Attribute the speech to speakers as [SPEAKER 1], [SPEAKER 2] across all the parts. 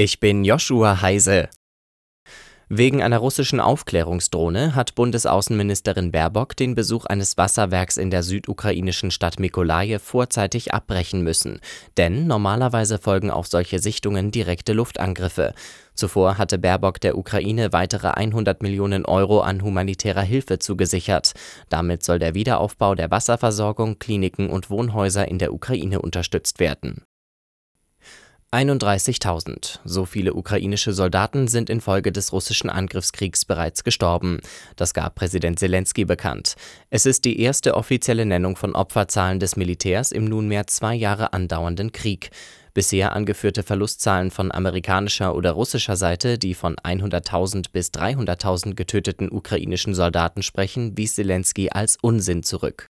[SPEAKER 1] Ich bin Joshua Heise. Wegen einer russischen Aufklärungsdrohne hat Bundesaußenministerin Baerbock den Besuch eines Wasserwerks in der südukrainischen Stadt Mikolaje vorzeitig abbrechen müssen, denn normalerweise folgen auf solche Sichtungen direkte Luftangriffe. Zuvor hatte Baerbock der Ukraine weitere 100 Millionen Euro an humanitärer Hilfe zugesichert. Damit soll der Wiederaufbau der Wasserversorgung, Kliniken und Wohnhäuser in der Ukraine unterstützt werden. 31.000. So viele ukrainische Soldaten sind infolge des russischen Angriffskriegs bereits gestorben. Das gab Präsident Zelensky bekannt. Es ist die erste offizielle Nennung von Opferzahlen des Militärs im nunmehr zwei Jahre andauernden Krieg. Bisher angeführte Verlustzahlen von amerikanischer oder russischer Seite, die von 100.000 bis 300.000 getöteten ukrainischen Soldaten sprechen, wies Zelensky als Unsinn zurück.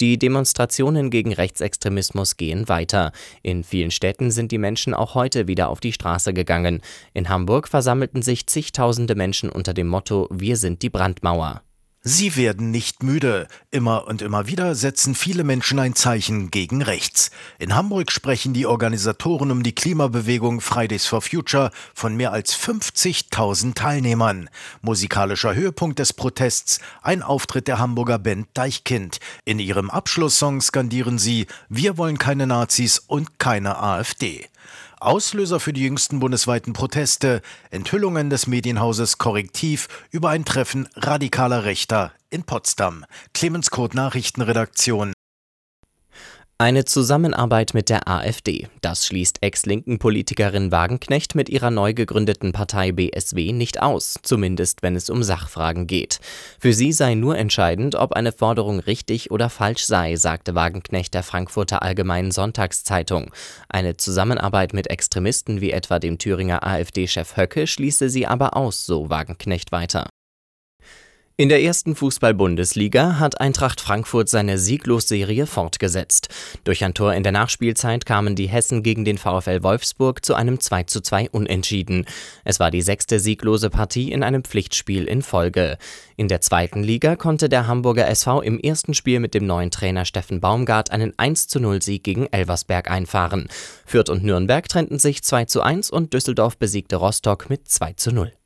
[SPEAKER 1] Die Demonstrationen gegen Rechtsextremismus gehen weiter. In vielen Städten sind die Menschen auch heute wieder auf die Straße gegangen. In Hamburg versammelten sich zigtausende Menschen unter dem Motto Wir sind die Brandmauer.
[SPEAKER 2] Sie werden nicht müde. Immer und immer wieder setzen viele Menschen ein Zeichen gegen rechts. In Hamburg sprechen die Organisatoren um die Klimabewegung Fridays for Future von mehr als 50.000 Teilnehmern. Musikalischer Höhepunkt des Protests ein Auftritt der Hamburger Band Deichkind. In ihrem Abschlusssong skandieren sie Wir wollen keine Nazis und keine AfD. Auslöser für die jüngsten bundesweiten Proteste, Enthüllungen des Medienhauses Korrektiv über ein Treffen radikaler Rechter in Potsdam. Clemens Kurt Nachrichtenredaktion
[SPEAKER 1] eine Zusammenarbeit mit der AfD. Das schließt ex-linken Politikerin Wagenknecht mit ihrer neu gegründeten Partei BSW nicht aus, zumindest wenn es um Sachfragen geht. Für sie sei nur entscheidend, ob eine Forderung richtig oder falsch sei, sagte Wagenknecht der Frankfurter Allgemeinen Sonntagszeitung. Eine Zusammenarbeit mit Extremisten wie etwa dem Thüringer AfD-Chef Höcke schließe sie aber aus, so Wagenknecht weiter. In der ersten Fußball-Bundesliga hat Eintracht Frankfurt seine Sieglosserie fortgesetzt. Durch ein Tor in der Nachspielzeit kamen die Hessen gegen den VfL Wolfsburg zu einem 2:2 Unentschieden. Es war die sechste sieglose Partie in einem Pflichtspiel in Folge. In der zweiten Liga konnte der Hamburger SV im ersten Spiel mit dem neuen Trainer Steffen Baumgart einen 1:0 Sieg gegen Elversberg einfahren. Fürth und Nürnberg trennten sich 2:1 und Düsseldorf besiegte Rostock mit 2:0.